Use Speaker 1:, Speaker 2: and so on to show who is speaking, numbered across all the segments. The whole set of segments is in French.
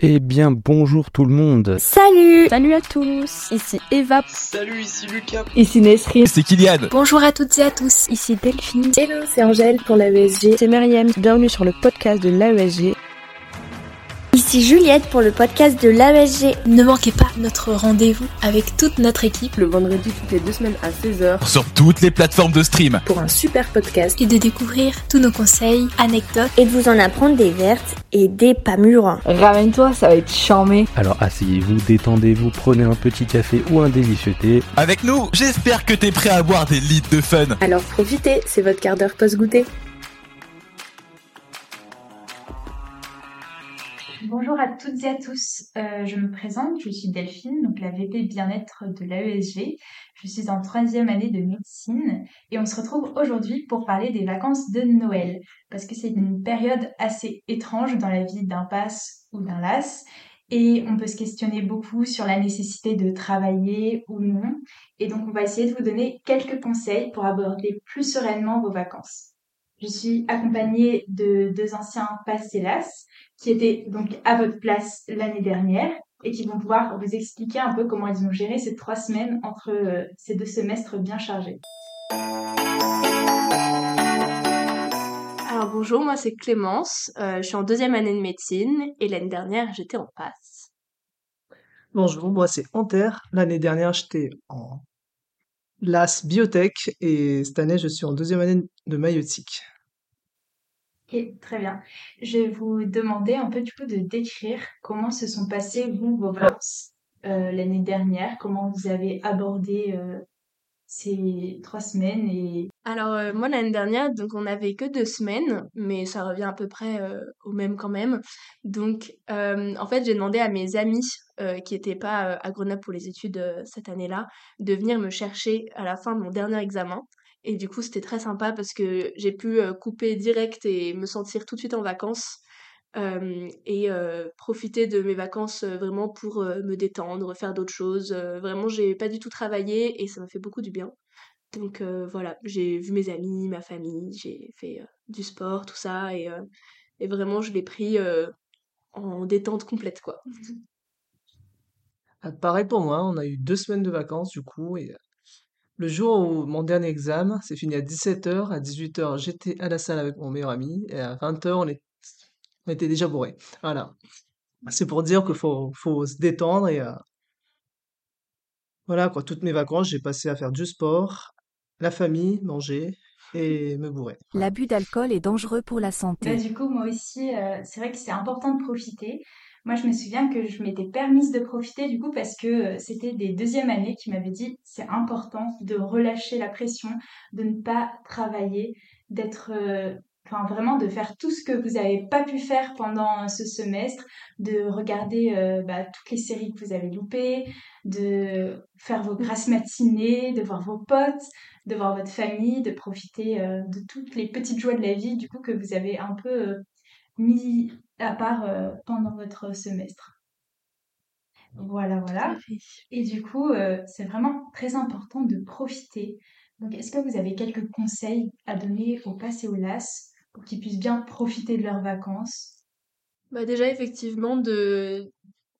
Speaker 1: Eh bien, bonjour tout le monde.
Speaker 2: Salut
Speaker 3: Salut à tous Ici Eva.
Speaker 4: Salut, ici Lucas.
Speaker 5: Ici Nesri.
Speaker 6: C'est Kylian.
Speaker 2: Bonjour à toutes et à tous.
Speaker 3: Ici Delphine.
Speaker 5: Hello, c'est Angèle pour l'AESG.
Speaker 3: C'est Myriam. Bienvenue sur le podcast de l'AESG.
Speaker 2: Ici Juliette pour le podcast de l'AESG. Ne manquez pas notre rendez-vous avec toute notre équipe
Speaker 5: Le vendredi toutes les deux semaines à 16h
Speaker 6: Sur toutes les plateformes de stream.
Speaker 5: pour un super podcast.
Speaker 2: et de découvrir tous nos conseils, anecdotes.
Speaker 7: et de vous en apprendre des vertes et des pas mûres.
Speaker 5: Ramène-toi, ça va être charmé.
Speaker 1: Alors asseyez-vous, détendez-vous, prenez un petit café ou un délicieux thé.
Speaker 6: Avec nous, j'espère que t'es prêt à avoir des litres de fun.
Speaker 5: Alors profitez, c'est votre quart d'heure post-goûter.
Speaker 8: Bonjour à toutes et à tous. Euh, je me présente, je suis Delphine, donc la VP bien-être de l'AESG. Je suis en troisième année de médecine et on se retrouve aujourd'hui pour parler des vacances de Noël parce que c'est une période assez étrange dans la vie d'un pass ou d'un las et on peut se questionner beaucoup sur la nécessité de travailler ou non. Et donc on va essayer de vous donner quelques conseils pour aborder plus sereinement vos vacances. Je suis accompagnée de deux anciens pass hélas qui étaient donc à votre place l'année dernière et qui vont pouvoir vous expliquer un peu comment ils ont géré ces trois semaines entre euh, ces deux semestres bien chargés.
Speaker 9: Alors bonjour, moi c'est Clémence, euh, je suis en deuxième année de médecine et l'année dernière j'étais en passe.
Speaker 10: Bonjour, moi c'est Anter. L'année dernière, j'étais en LAS biotech et cette année, je suis en deuxième année de maïeutique.
Speaker 8: Ok, très bien. Je vais vous demander un peu du coup de décrire comment se sont passées vous vos vacances euh, l'année dernière, comment vous avez abordé euh, ces trois semaines et
Speaker 9: Alors euh, moi l'année dernière, donc on n'avait que deux semaines, mais ça revient à peu près euh, au même quand même. Donc euh, en fait j'ai demandé à mes amis qui n'étaient pas à Grenoble pour les études cette année-là de venir me chercher à la fin de mon dernier examen. Et du coup c'était très sympa parce que j'ai pu couper direct et me sentir tout de suite en vacances. Et profiter de mes vacances vraiment pour me détendre, faire d'autres choses. Vraiment, j'ai pas du tout travaillé et ça m'a fait beaucoup du bien. Donc voilà, j'ai vu mes amis, ma famille, j'ai fait du sport, tout ça, et, et vraiment je l'ai pris en détente complète, quoi.
Speaker 10: Ah, Pareil pour moi, on a eu deux semaines de vacances du coup et le jour où mon dernier examen, c'est fini à 17h. À 18h, j'étais à la salle avec mon meilleur ami et à 20h, on est- on était déjà bourré. Voilà. C'est pour dire qu'il faut, faut se détendre et euh, voilà quoi. Toutes mes vacances, j'ai passé à faire du sport, la famille, manger et me bourrer.
Speaker 3: L'abus d'alcool est dangereux pour la
Speaker 8: Bah,
Speaker 3: santé.
Speaker 8: du coup, moi aussi, euh, c'est vrai que c'est important de profiter. Moi, je me souviens que je m'étais permise de profiter du coup parce que euh, c'était des deuxièmes années qui m'avaient dit c'est important de relâcher la pression, de ne pas travailler, d'être, euh, enfin vraiment de faire tout ce que vous n'avez pas pu faire pendant ce semestre, de regarder euh, bah, toutes les séries que vous avez loupées, de faire vos grasses matinées, de voir vos potes, de voir votre famille, de profiter euh, de toutes les petites joies de la vie du coup que vous avez un peu euh, mis à part euh, pendant votre semestre. Voilà, voilà. Et du coup, c'est vraiment très important de profiter. Donc, est-ce que vous avez quelques conseils à donner aux PASS et aux LAS pour qu'ils puissent bien profiter de leurs vacances?
Speaker 9: Bah déjà, effectivement, de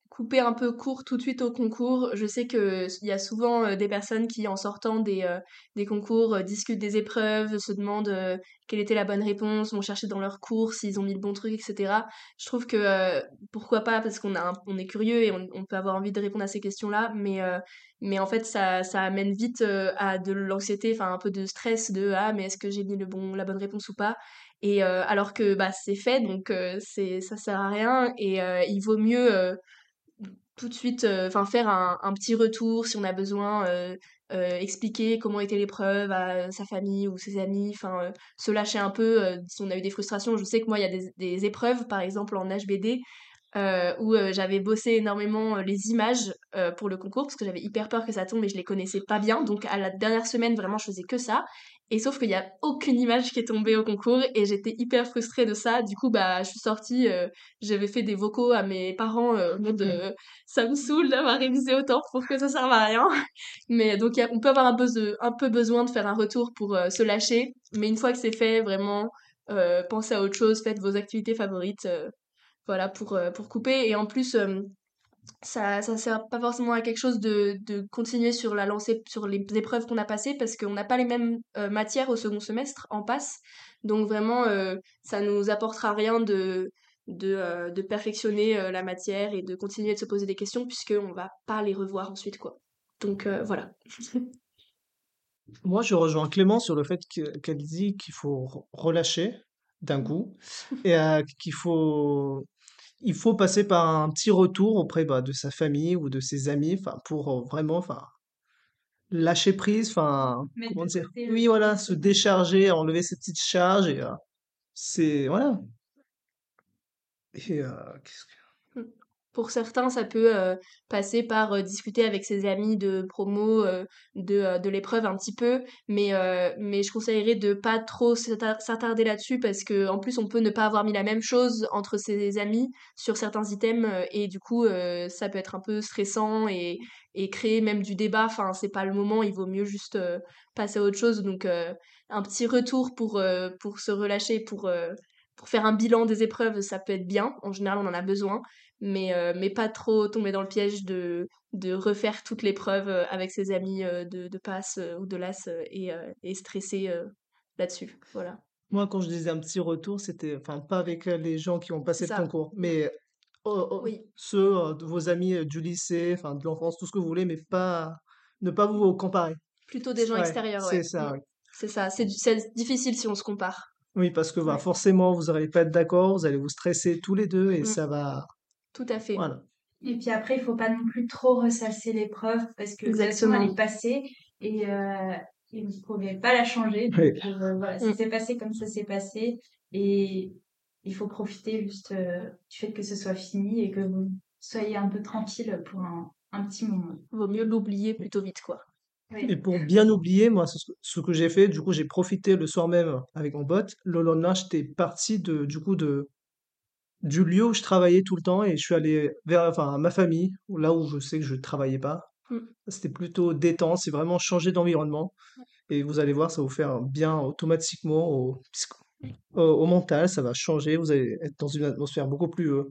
Speaker 9: couper un peu court tout de suite au concours. Je sais que il y a souvent euh, des personnes qui, en sortant des, euh, des concours, euh, discutent des épreuves, se demandent quelle était la bonne réponse, vont chercher dans leurs cours s'ils ont mis le bon truc, etc. Je trouve que pourquoi pas, parce qu'on a on est curieux et on, on peut avoir envie de répondre à ces questions-là, mais mais en fait ça ça amène vite à de l'anxiété, enfin un peu de stress de ah mais est-ce que j'ai mis le bon la bonne réponse ou pas? Et euh, alors que bah c'est fait, donc euh, c'est ça sert à rien et euh, il vaut mieux tout de suite, enfin faire un, petit retour si on a besoin, expliquer comment était l'épreuve à sa famille ou ses amis, enfin se lâcher un peu si on a eu des frustrations. Je sais que moi il y a des, épreuves, par exemple en HBD, où j'avais bossé énormément les images pour le concours parce que j'avais hyper peur que ça tombe et je les connaissais pas bien. Donc à la dernière semaine, vraiment, je faisais que ça. Et sauf qu'il y a aucune image qui est tombée au concours et j'étais hyper frustrée de ça. Du coup, bah, je suis sortie, euh, j'avais fait des vocaux à mes parents euh, en mode euh, ça me saoule d'avoir révisé autant pour que ça serve à rien. Mais donc, y a- on peut avoir un peu, de- un peu besoin de faire un retour pour euh, se lâcher. Mais une fois que c'est fait, vraiment, euh, pensez à autre chose, faites vos activités favorites. euh, voilà, pour, pour couper. Et en plus, ça, ça sert pas forcément à quelque chose de, de continuer sur la lancée, sur les épreuves qu'on a passées, parce qu'on n'a pas les mêmes euh, matières au second semestre en passe. Donc vraiment, euh, ça nous apportera rien de, de, euh, de perfectionner euh, la matière et de continuer de se poser des questions, puisqu'on va pas les revoir ensuite, quoi. Donc voilà.
Speaker 10: Moi, je rejoins Clément sur le fait que- qu'elle dit qu'il faut re- relâcher d'un coup et qu'il faut, il faut passer par un petit retour auprès bah, de sa famille ou de ses amis, enfin, pour euh, vraiment, enfin, lâcher prise, enfin, comment dire? Oui, voilà, se décharger, enlever ses petites charges et euh, c'est, voilà. Et euh, qu'est-ce que-
Speaker 9: Pour certains, ça peut euh, passer par euh, discuter avec ses amis de promo euh, de, de l'épreuve un petit peu, mais, mais je conseillerais de pas trop s'attar- s'attarder là-dessus parce que en plus on peut ne pas avoir mis la même chose entre ses amis sur certains items et du coup ça peut être un peu stressant et, et créer même du débat. Enfin, c'est pas le moment, il vaut mieux juste passer à autre chose. Donc un petit retour pour, pour se relâcher, pour, pour faire un bilan des épreuves, ça peut être bien. En général, on en a besoin mais, euh, mais pas trop tomber dans le piège de, de refaire toute l'épreuve euh, avec ses amis euh, de, de passe ou de LAS et, et stresser là-dessus. Voilà.
Speaker 10: Moi, quand je disais un petit retour, c'était, enfin, pas avec les gens qui ont passé le
Speaker 9: ça.
Speaker 10: concours, mais oh, oh,
Speaker 9: Oui,
Speaker 10: ceux de vos amis du lycée, enfin, de l'enfance, tout ce que vous voulez, mais pas, ne pas vous comparer.
Speaker 9: plutôt des gens
Speaker 10: Ouais,
Speaker 9: extérieurs,
Speaker 10: c'est
Speaker 9: ouais.
Speaker 10: ça,
Speaker 9: Mm.
Speaker 10: oui.
Speaker 9: C'est ça. C'est du- c'est difficile si on se compare.
Speaker 10: Oui, parce que bah,
Speaker 9: Ouais.
Speaker 10: forcément, vous n'allez pas être d'accord, vous allez vous stresser tous les deux et
Speaker 9: Mm.
Speaker 10: ça va.
Speaker 9: Tout à fait.
Speaker 10: Voilà.
Speaker 8: Et puis après, il faut pas non plus trop ressasser l'épreuve parce que
Speaker 9: Exactement.
Speaker 8: elle est passée et, euh, et vous ne pouvez pas la changer.
Speaker 10: Oui.
Speaker 8: Donc euh, voilà, ça
Speaker 9: Mm.
Speaker 8: s'est passé comme ça s'est passé et il faut profiter juste euh, du fait que ce soit fini et que vous soyez un peu tranquille pour un, un petit moment.
Speaker 9: Vaut mieux l'oublier plutôt vite, quoi.
Speaker 10: Et pour bien oublier, moi, ce, ce que j'ai fait, du coup, j'ai profité le soir même avec mon pote. Le lendemain, j'étais parti de, du coup, de, du lieu où je travaillais tout le temps et je suis allé vers, enfin, ma famille, là où je sais que je ne travaillais pas.
Speaker 9: Mm.
Speaker 10: C'était plutôt détente, c'est vraiment changer d'environnement. Et vous allez voir, ça va vous faire bien automatiquement au, psycho- au, au mental, ça va changer. Vous allez être dans une atmosphère beaucoup plus, euh,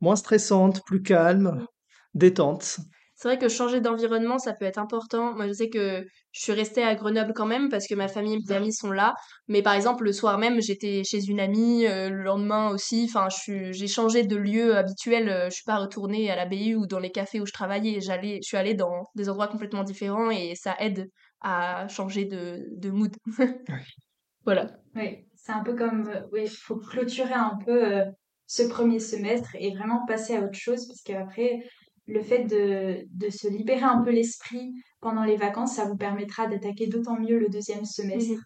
Speaker 10: moins stressante, plus calme, détente.
Speaker 9: C'est vrai que changer d'environnement, ça peut être important. Moi, je sais que je suis restée à Grenoble quand même parce que ma famille et mes amis sont là. Mais par exemple, le soir même, j'étais chez une amie, euh, le lendemain aussi. Enfin, j'ai changé de lieu habituel. euh, Je suis pas retournée à la BU ou dans les cafés où je travaillais. J'allais, je suis allée dans des endroits complètement différents et ça aide à changer de, de mood. Voilà.
Speaker 8: Oui, c'est un peu comme, euh, oui, il faut clôturer un peu euh, ce premier semestre et vraiment passer à autre chose parce qu'après, le fait de, de se libérer un peu l'esprit pendant les vacances, ça vous permettra d'attaquer d'autant mieux le deuxième semestre.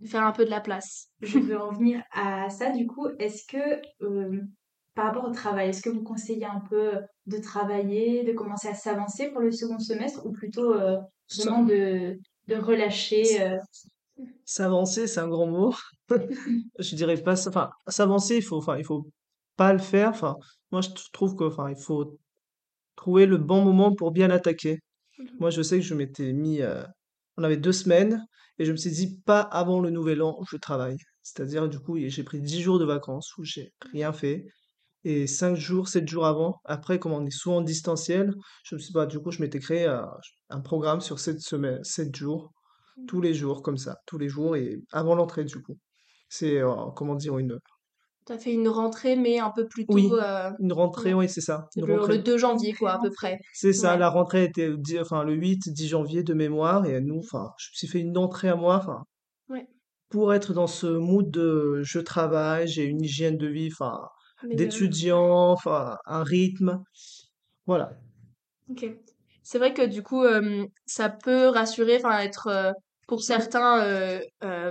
Speaker 9: Mhm. Faire un peu de la place.
Speaker 8: Je veux en venir à ça du coup. Est-ce que, euh, par rapport au travail, est-ce que vous conseillez un peu de travailler, de commencer à s'avancer pour le second semestre ou plutôt euh, vraiment de, de relâcher euh,
Speaker 10: S'avancer, c'est un grand mot. Je dirais pas ça. Enfin, s'avancer, il faut, enfin, il faut pas le faire. Enfin, moi, je trouve que, enfin, il faut trouver le bon moment pour bien attaquer. Moi, je sais que je m'étais mis, euh, on avait deux semaines, et je me suis dit, pas avant le nouvel an, je travaille. C'est-à-dire, du coup, j'ai pris dix jours de vacances où j'ai rien fait. Et cinq jours, sept jours avant, après, comme on est souvent en distanciel, je me suis pas, du coup, je m'étais créé un, un programme sur sept semaines, sept jours, tous les jours, comme ça, tous les jours, et avant l'entrée, du coup. C'est, euh, comment dire, une,
Speaker 9: T'as fait une rentrée, mais un peu plus
Speaker 10: oui,
Speaker 9: tôt. euh,
Speaker 10: une rentrée,
Speaker 9: ouais.
Speaker 10: oui, c'est ça, une
Speaker 9: le, le
Speaker 10: rentrée.
Speaker 9: 2 janvier, quoi, à peu près.
Speaker 10: C'est ça,
Speaker 9: Ouais.
Speaker 10: la rentrée était enfin, le 8, 10 janvier de mémoire, et nous, enfin, je me suis fait une entrée à moi, enfin,
Speaker 9: Ouais.
Speaker 10: pour être dans ce mood de je travaille, j'ai une hygiène de vie, enfin, d'étudiant, enfin, un rythme, voilà.
Speaker 9: Ok. C'est vrai que du coup, euh, ça peut rassurer, enfin être euh, pour certains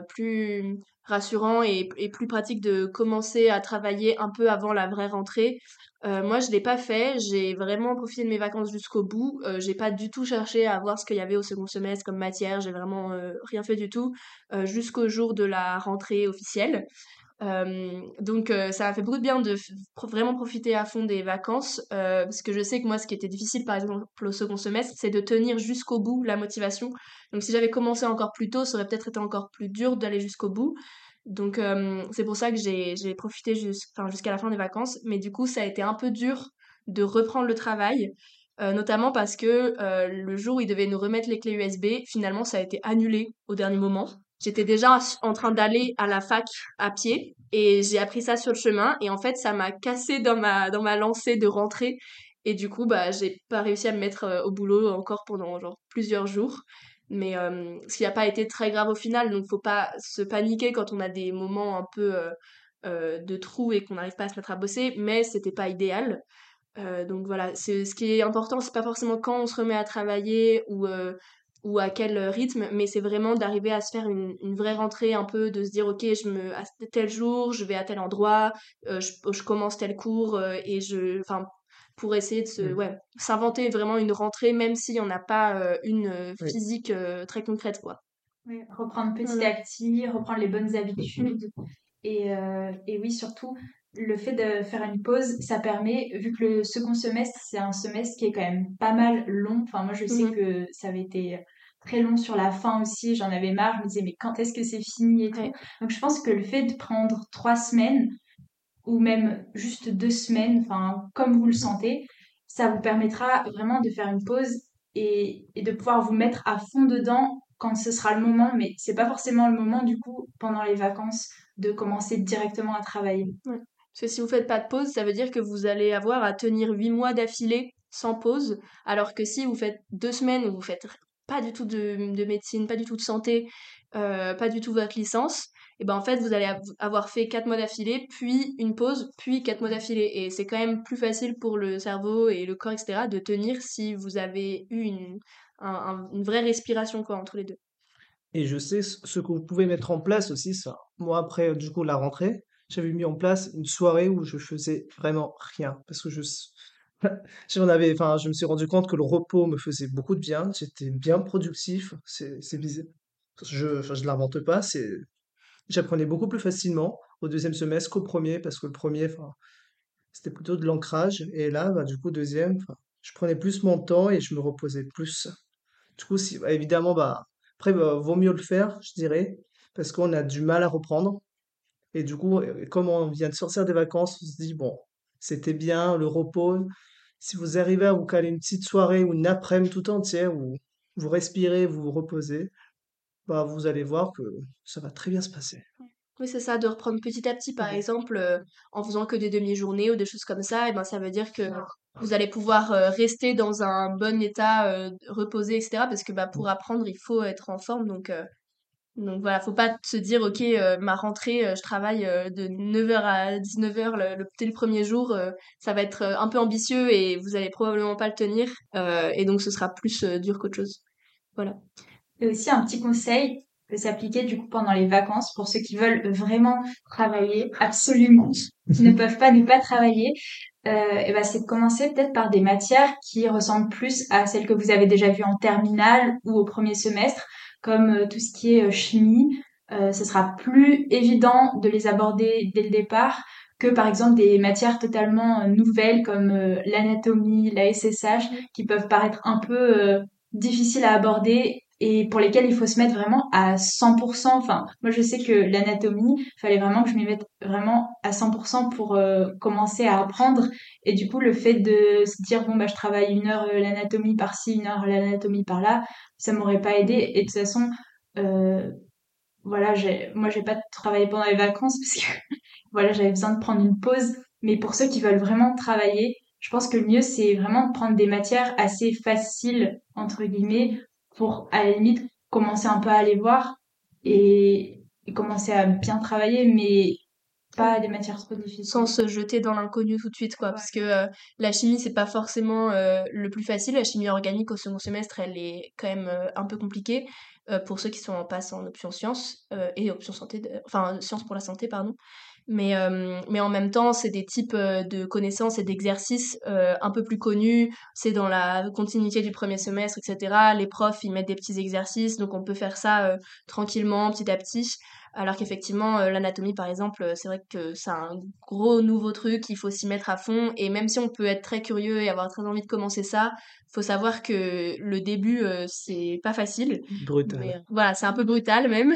Speaker 9: plus rassurant et, plus pratique de commencer à travailler un peu avant la vraie rentrée. Euh, moi, je l'ai pas fait. J'ai vraiment profité de mes vacances jusqu'au bout. Euh, j'ai pas du tout cherché à voir ce qu'il y avait au second semestre comme matière. J'ai vraiment euh, rien fait du tout jusqu'au jour de la rentrée officielle. Donc ça m'a fait beaucoup de bien de vraiment profiter à fond des vacances parce que je sais que moi ce qui était difficile par exemple au second semestre c'est de tenir jusqu'au bout la motivation donc si j'avais commencé encore plus tôt ça aurait peut-être été encore plus dur d'aller jusqu'au bout Donc c'est pour ça que j'ai j'ai profité jusqu'à la fin des vacances. Mais du coup, ça a été un peu dur de reprendre le travail, notamment parce que le jour où ils devaient nous remettre les clés USB, finalement, ça a été annulé au dernier moment. J'étais déjà en train d'aller à la fac à pied et j'ai appris ça sur le chemin et en fait ça m'a cassé dans ma dans ma lancée de rentrée et du coup bah j'ai pas réussi à me mettre au boulot encore pendant genre plusieurs jours. Mais ce qui n'a pas été très grave au final donc faut pas se paniquer quand on a des moments un peu de trou et qu'on n'arrive pas à se mettre à bosser mais c'était pas idéal. Donc voilà ce qui est important c'est pas forcément quand on se remet à travailler ou ou à quel rythme, mais c'est vraiment d'arriver à se faire une, une, vraie rentrée un peu, de se dire ok, je me à tel jour, je vais à tel endroit, euh, je, je, commence tel cours euh, et je, enfin, pour essayer de se, mmh. ouais, s'inventer vraiment une rentrée, même s'il n'y en a pas euh, une physique très concrète, quoi.
Speaker 8: Oui, reprendre petit à petit, reprendre les bonnes habitudes. Et, et oui, surtout, le fait de faire une pause, ça permet, vu que le second semestre, c'est un semestre qui est quand même pas mal long. Enfin, moi, je sais mmh que ça avait été très long sur la fin aussi. J'en avais marre. Je me disais, mais quand est-ce que c'est fini et tout. Donc, je pense que le fait de prendre trois semaines ou même juste deux semaines, enfin, comme vous le sentez, ça vous permettra vraiment de faire une pause et, et de pouvoir vous mettre à fond dedans quand ce sera le moment. Mais c'est pas forcément le moment, du coup, pendant les vacances, de commencer directement à travailler.
Speaker 9: Parce que si vous faites pas de pause, ça veut dire que vous allez avoir à tenir huit mois d'affilée sans pause, alors que si vous faites deux semaines où vous faites pas du tout de, médecine, pas du tout de santé, euh, pas du tout votre licence, et ben en fait vous allez avoir fait quatre mois d'affilée, puis une pause, puis quatre mois d'affilée. Et c'est quand même plus facile pour le cerveau et le corps, etc., de tenir si vous avez eu une, vraie respiration entre les deux.
Speaker 10: Et je sais ce que vous pouvez mettre en place aussi, ça. Moi, après, du coup, la rentrée, j'avais mis en place une soirée où je faisais vraiment rien parce que je j'en avais enfin je me suis rendu compte que le repos me faisait beaucoup de bien, j'étais bien productif, c'est c'est bizarre. Je enfin je l'invente pas, c'est j'apprenais beaucoup plus facilement au deuxième semestre qu'au premier parce que le premier enfin c'était plutôt de l'ancrage et là bah, du coup deuxième je prenais plus mon temps et je me reposais plus. Du coup si bah, évidemment bah après bah, vaut mieux le faire, je dirais parce qu'on a du mal à reprendre et du coup, comme on vient de sortir des vacances, on se dit, bon, c'était bien, le repos. Si vous arrivez à vous caler une petite soirée ou une après-midi tout entière où vous respirez, vous vous reposez, bah, vous allez voir que ça va très bien se passer.
Speaker 9: Oui, c'est ça, de reprendre petit à petit, par exemple, euh, en faisant que des demi-journées ou des choses comme ça, et ben ça veut dire que vous allez pouvoir euh, rester dans un bon état, reposé, etc. Parce que bah, pour apprendre, il faut être en forme, donc donc voilà, faut pas se dire, ok, euh, ma rentrée, euh, je travaille euh, de 9h à 19h le, le, le premier jour, ça va être un peu ambitieux et vous allez probablement pas le tenir. et donc ce sera plus dur qu'autre chose. Voilà.
Speaker 8: Et aussi un petit conseil peut s'appliquer du coup pendant les vacances pour ceux qui veulent vraiment travailler absolument, qui ne peuvent pas ne pas travailler. et ben c'est de commencer peut-être par des matières qui ressemblent plus à celles que vous avez déjà vues en terminale ou au premier semestre comme euh, tout ce qui est euh, chimie, euh, ce sera plus évident de les aborder dès le départ que par exemple des matières totalement nouvelles comme l'anatomie, la SSH, qui peuvent paraître un peu difficiles à aborder et pour lesquelles il faut se mettre vraiment à 100%. Enfin, moi je sais que l'anatomie, fallait vraiment que je m'y mette vraiment à 100% pour commencer à apprendre. Et du coup, le fait de se dire bon bah je travaille une heure l'anatomie par-ci, une heure l'anatomie par-là, ça m'aurait pas aidé. Et de toute façon, euh, voilà, moi, j'ai pas travaillé pendant les vacances parce que, voilà, j'avais besoin de prendre une pause. Mais pour ceux qui veulent vraiment travailler, je pense que le mieux, c'est vraiment de prendre des matières assez faciles, entre guillemets, pour, à la limite, commencer un peu à aller voir et, et commencer à bien travailler. Mais pas des matières trop difficiles.
Speaker 9: Sans se jeter dans l'inconnu tout de suite, quoi. Parce que euh, la chimie, c'est pas forcément euh, le plus facile. La chimie organique au second semestre, elle est quand même euh, un peu compliquée pour ceux qui sont en passe en option sciences et option santé, enfin sciences pour la santé, pardon. Mais, mais en même temps, c'est des types de connaissances et d'exercices un peu plus connus. C'est dans la continuité du premier semestre, etc. Les profs, ils mettent des petits exercices, donc on peut faire ça tranquillement, petit à petit. Alors qu'effectivement, euh, l'anatomie, par exemple, euh, c'est vrai que c'est un gros nouveau truc, il faut s'y mettre à fond. Et même si on peut être très curieux et avoir très envie de commencer ça, faut savoir que le début, euh, c'est pas facile.
Speaker 10: Brutal.
Speaker 9: voilà, c'est un peu brutal même.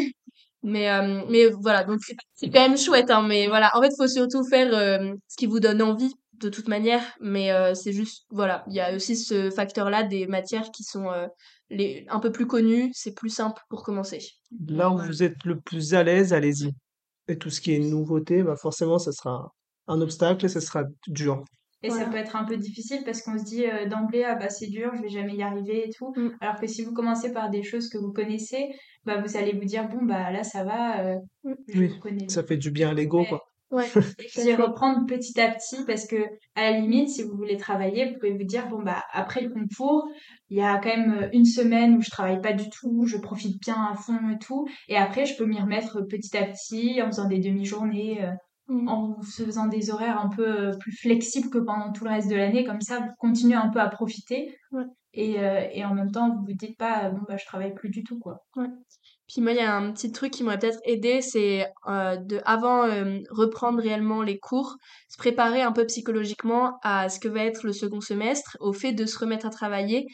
Speaker 9: Mais, euh, mais voilà, donc c'est quand même chouette, hein, mais voilà. En fait, faut surtout faire euh, ce qui vous donne envie, de toute manière. Mais euh, c'est juste, voilà, il y a aussi ce facteur-là des matières qui sont les, un peu plus connues, c'est plus simple pour commencer.
Speaker 10: Là où vous êtes le plus à l'aise, allez-y. Et tout ce qui est nouveauté, bah forcément, ça sera un obstacle et ça sera dur.
Speaker 8: Et ça peut être un peu difficile parce qu'on se dit euh, d'emblée, ah bah c'est dur, je vais jamais y arriver et tout.
Speaker 9: Mm.
Speaker 8: Alors que si vous commencez par des choses que vous connaissez, bah vous allez vous dire, bon bah là ça va, euh,
Speaker 9: Mm.
Speaker 8: je
Speaker 10: Oui,
Speaker 8: connais.
Speaker 10: ça fait du bien à l'ego,
Speaker 8: Ouais.
Speaker 10: quoi.
Speaker 9: Ouais,
Speaker 8: Et puis reprendre petit à petit parce que à la limite, si vous voulez travailler, vous pouvez vous dire, bon bah après le concours, il y a quand même euh, une semaine où je travaille pas du tout, je profite bien à fond et tout. Et après, je peux m'y remettre petit à petit en faisant des demi-journées. euh,
Speaker 9: Mm.
Speaker 8: en faisant des horaires un peu euh, plus flexibles que pendant tout le reste de l'année. Comme ça, vous continuez un peu à profiter.
Speaker 9: Ouais.
Speaker 8: Et, euh, et en même temps, vous vous dites pas, euh, bon, bah, je travaille plus du tout, quoi.
Speaker 9: Ouais. Puis moi, il y a un petit truc qui m'aurait peut-être aidé, c'est euh, de, avant euh, reprendre réellement les cours, se préparer un peu psychologiquement à ce que va être le second semestre, au fait de se remettre à travailler,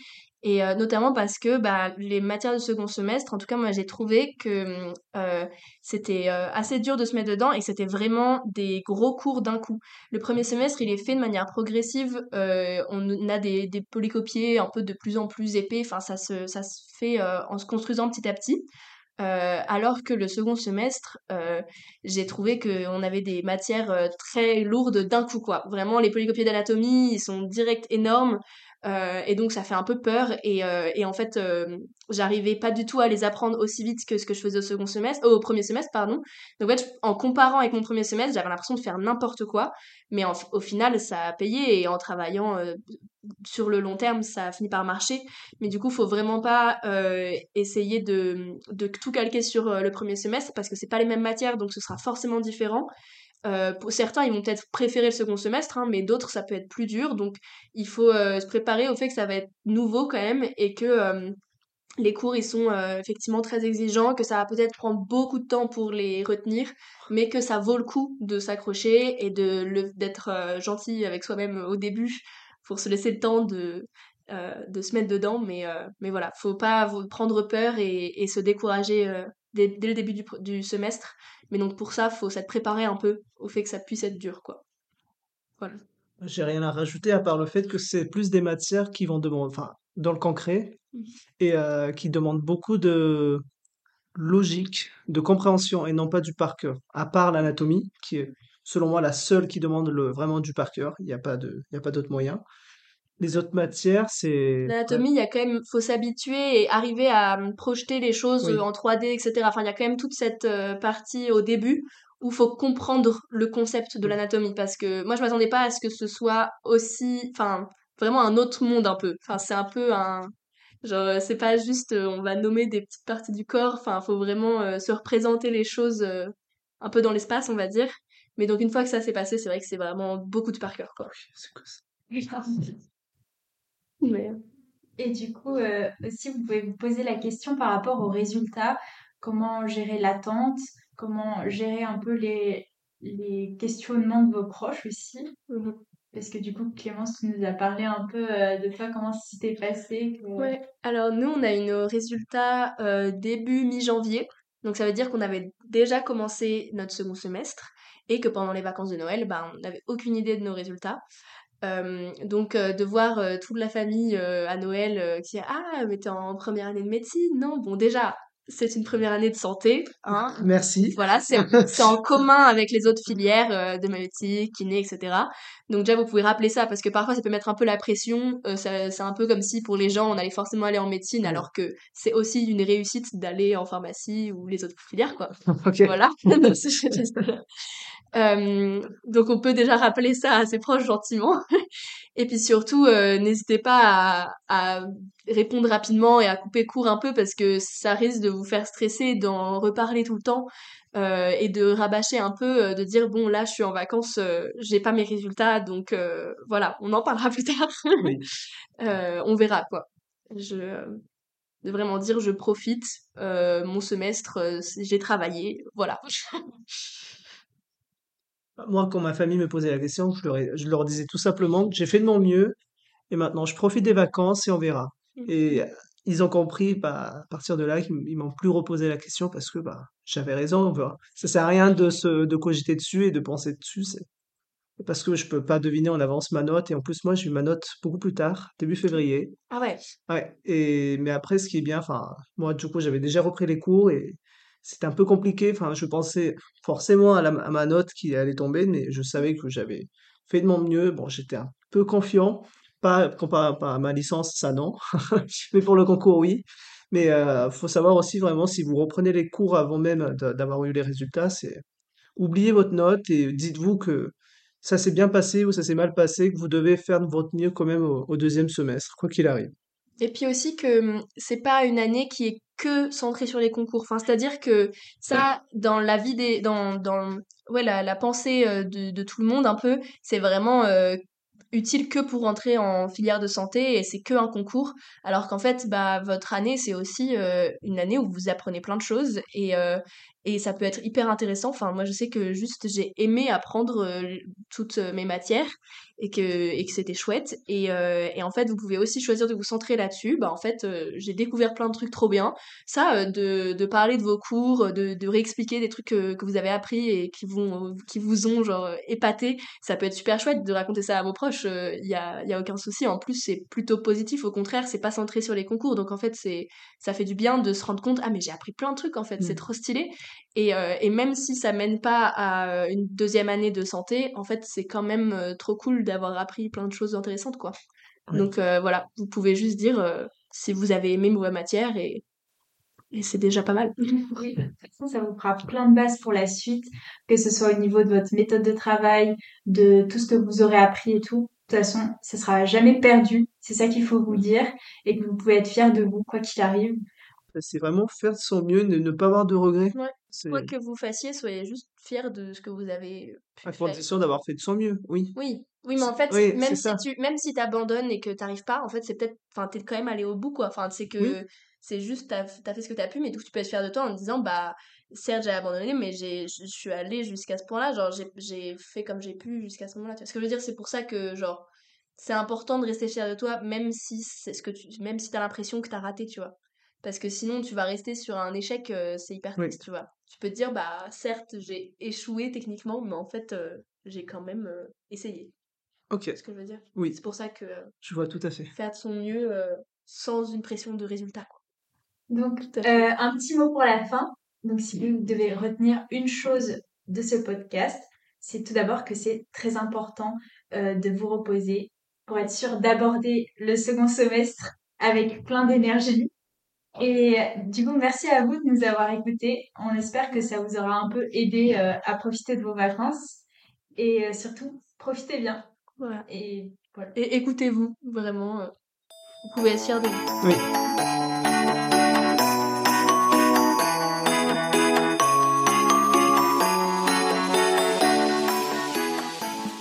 Speaker 9: et euh, notamment parce que bah, les matières du second semestre, en tout cas moi j'ai trouvé que euh, c'était euh, assez dur de se mettre dedans et que c'était vraiment des gros cours d'un coup. Le premier semestre, il est fait de manière progressive, on a des, des polycopiés un peu de plus en plus épais, enfin ça se, ça se fait en se construisant petit à petit. Alors que le second semestre, j'ai trouvé qu'on avait des matières très lourdes d'un coup, quoi. Vraiment, les polycopiés d'anatomie, ils sont direct énormes. Euh, et donc ça fait un peu peur et, euh, en fait euh, j'arrivais pas du tout à les apprendre aussi vite que ce que je faisais au second semestre au premier semestre pardon donc en comparant avec mon premier semestre j'avais l'impression de faire n'importe quoi mais au final ça a payé et en travaillant sur le long terme ça a fini par marcher mais du coup, faut vraiment pas essayer de, de tout calquer sur le premier semestre parce que c'est pas les mêmes matières, donc ce sera forcément différent. Euh, pour certains, ils vont peut-être préférer le second semestre, hein, mais d'autres, ça peut être plus dur. Donc, il faut euh, se préparer au fait que ça va être nouveau quand même et que euh, les cours, ils sont effectivement très exigeants, que ça va peut-être prendre beaucoup de temps pour les retenir, mais que ça vaut le coup de s'accrocher et de d'être gentil avec soi-même au début pour se laisser le temps de, de se mettre dedans. Mais, mais voilà, faut pas prendre peur et, se décourager dès, le début du semestre. Mais donc pour ça, faut s'être préparé un peu au fait que ça puisse être dur, quoi. Voilà.
Speaker 10: J'ai rien à rajouter à part le fait que c'est plus des matières qui vont demander, enfin, dans le concret,
Speaker 9: Mhm.
Speaker 10: et euh, qui demandent beaucoup de logique, de compréhension, et non pas du par cœur. À part l'anatomie, qui est, selon moi, la seule qui demande le, vraiment du par cœur. Il n'y a pas d'autre moyen. Les autres matières, c'est...
Speaker 9: L'anatomie, il y a quand même, faut s'habituer et arriver à hum, projeter les choses
Speaker 10: Oui.
Speaker 9: euh, en 3D, etc. Enfin, il y a quand même toute cette euh, partie au début où faut comprendre le concept de
Speaker 10: Oui.
Speaker 9: l'anatomie parce que moi, je m'attendais pas à ce que ce soit aussi, enfin, vraiment un autre monde un peu. Enfin, c'est un peu un, genre, euh, c'est pas juste, on va nommer des petites parties du corps. Enfin, faut vraiment euh, se représenter les choses euh, un peu dans l'espace, on va dire. Mais donc, une fois que ça s'est passé, c'est vrai que c'est vraiment beaucoup de par cœur, quoi.
Speaker 10: c'est que ça?
Speaker 9: Mais...
Speaker 8: Et du coup, euh, aussi, vous pouvez vous poser la question par rapport aux résultats, comment gérer l'attente, comment gérer un peu les, les questionnements de vos proches aussi?
Speaker 9: Mhm.
Speaker 8: Parce que du coup, Clémence, tu nous as parlé un peu euh, de toi, comment s'était passé.
Speaker 9: Ouais, alors nous, on a eu nos résultats euh, début mi-janvier. Donc ça veut dire qu'on avait déjà commencé notre second semestre et que pendant les vacances de Noël, ben, on n'avait aucune idée de nos résultats. Euh, donc euh, de voir euh, toute la famille à Noël qui dit Ah, mais t'es en première année de médecine, non? Bon, déjà, c'est une première année de santé, hein.
Speaker 10: Merci.
Speaker 9: Voilà, c'est c'est en commun avec les autres filières euh, de maïeutique, kiné, etc. Donc déjà, vous pouvez rappeler ça parce que parfois, ça peut mettre un peu la pression. Euh, c'est un peu comme si pour les gens, on allait forcément aller en médecine alors que c'est aussi une réussite d'aller en pharmacie ou les autres filières, quoi.
Speaker 10: Ok.
Speaker 9: Voilà. Euh, donc on peut déjà rappeler ça à ses proches gentiment. Et puis surtout, euh, n'hésitez pas à, à répondre rapidement et à couper court un peu parce que ça risque de vous faire stresser, d'en reparler tout le temps euh, et de rabâcher un peu, euh, de dire bon là je suis en vacances, euh, j'ai pas mes résultats, donc voilà, on en parlera plus tard.
Speaker 10: Oui.
Speaker 9: On verra quoi. Je de vraiment dire je profite, mon semestre, j'ai travaillé, voilà.
Speaker 10: Moi, quand ma famille me posait la question, je leur, ai- je leur disais tout simplement que j'ai fait de mon mieux et maintenant je profite des vacances et on verra. Et ils ont compris, bah, à partir de là, qu'ils ils m'ont plus reposé la question parce que bah, j'avais raison. Bah, ça sert à rien de se de cogiter dessus et de penser dessus. C'est parce que je peux pas deviner en avance ma note. Et en plus, moi, j'ai eu ma note beaucoup plus tard, début février.
Speaker 9: Ah ouais.
Speaker 10: Ouais. Et mais après, ce qui est bien, enfin, moi, du coup, j'avais déjà repris les cours et c'était un peu compliqué. Je pensais forcément à, ma note qui allait tomber, mais je savais que j'avais fait de mon mieux. Bon, j'étais un peu confiant. Pas comparé à ma licence, ça non. Mais pour le concours, oui. Mais euh, faut savoir aussi vraiment si vous reprenez les cours avant même d'a- d'avoir eu les résultats, c'est oubliez votre note et dites-vous que ça s'est bien passé ou ça s'est mal passé, que vous devez faire de votre mieux quand même au, au deuxième semestre, quoi qu'il arrive.
Speaker 9: Et puis aussi que hum, c'est pas une année qui est que centrée sur les concours. Enfin, c'est-à-dire que ça, dans la vie des, dans, dans, ouais, la, la pensée euh, de, de tout le monde un peu, c'est vraiment euh, utile que pour rentrer en filière de santé et c'est que un concours. Alors qu'en fait, bah, votre année, c'est aussi euh, une année où vous apprenez plein de choses et, euh, et ça peut être hyper intéressant. Enfin, moi, je sais que juste j'ai aimé apprendre euh, toutes mes matières et que, et que c'était chouette. Et, et en fait, vous pouvez aussi choisir de vous centrer là-dessus. Bah, en fait, j'ai découvert plein de trucs trop bien. Ça, de, de parler de vos cours, de, réexpliquer des trucs que, que vous avez appris et qui qui vous ont genre épaté, ça peut être super chouette de raconter ça à vos proches. Il y a, y a aucun souci. En plus, c'est plutôt positif. Au contraire, c'est pas centré sur les concours. Donc en fait, c'est, ça fait du bien de se rendre compte, ah mais j'ai appris plein de trucs en fait, c'est
Speaker 10: Mm.
Speaker 9: trop stylé. Et, euh, et même si ça mène pas à une deuxième année de santé, en fait, c'est quand même euh, trop cool d'avoir appris plein de choses intéressantes, quoi. Donc euh, voilà, vous pouvez juste dire si vous avez aimé vos matières et, et c'est déjà pas mal.
Speaker 8: Oui, de toute façon, ça vous fera plein de bases pour la suite, que ce soit au niveau de votre méthode de travail, de tout ce que vous aurez appris et tout. De toute façon, ça sera jamais perdu. C'est ça qu'il faut vous dire et que vous pouvez être fier de vous, quoi qu'il arrive.
Speaker 10: C'est vraiment faire de son mieux, ne, ne pas avoir de regrets.
Speaker 9: Ouais. Quoi que vous fassiez, soyez juste fiers de ce que vous avez pu
Speaker 10: à
Speaker 9: faire.
Speaker 10: condition d'avoir fait de son mieux, oui.
Speaker 9: Oui, oui, mais en fait,
Speaker 10: Oui,
Speaker 9: même si tu, même si t'abandonnes et que t'arrives pas, en fait, c'est peut-être, enfin, t'es quand même allé au bout, quoi. Enfin, c'est que
Speaker 10: Oui.
Speaker 9: C'est juste, t'as, t'as fait ce que t'as pu, mais du coup, tu peux être fier de toi en te disant, bah, certes, j'ai abandonné, mais j'ai, je suis allée jusqu'à ce point-là, genre, j'ai, fait comme j'ai pu jusqu'à ce moment-là. Tu vois ce que je veux dire? C'est pour ça que, genre, c'est important de rester fier de toi, même si c'est ce que tu, même si t'as l'impression que t'as raté, tu vois. Parce que sinon, tu vas rester sur un échec, euh, c'est hyper
Speaker 10: Oui.
Speaker 9: triste, tu vois. Tu peux te dire, bah, certes, j'ai échoué techniquement, mais en fait, euh, j'ai quand même euh, essayé.
Speaker 10: Ok,
Speaker 9: C'est ce que je veux dire?
Speaker 10: oui,
Speaker 9: C'est pour ça que
Speaker 10: je vois tout à fait.
Speaker 9: faire de son mieux sans une pression de résultat, quoi.
Speaker 8: Donc, euh, un petit mot pour la fin. Donc, si vous devez retenir une chose de ce podcast, c'est tout d'abord que c'est très important euh, de vous reposer pour être sûr d'aborder le second semestre avec plein d'énergie. Et euh, du coup, merci à vous de nous avoir écoutés. On espère que ça vous aura un peu aidé euh, à profiter de vos vacances. Et euh, surtout, profitez bien.
Speaker 9: Voilà.
Speaker 8: Et voilà.
Speaker 9: Et écoutez-vous, vraiment. euh, vous pouvez être fiers de vous.
Speaker 10: Oui.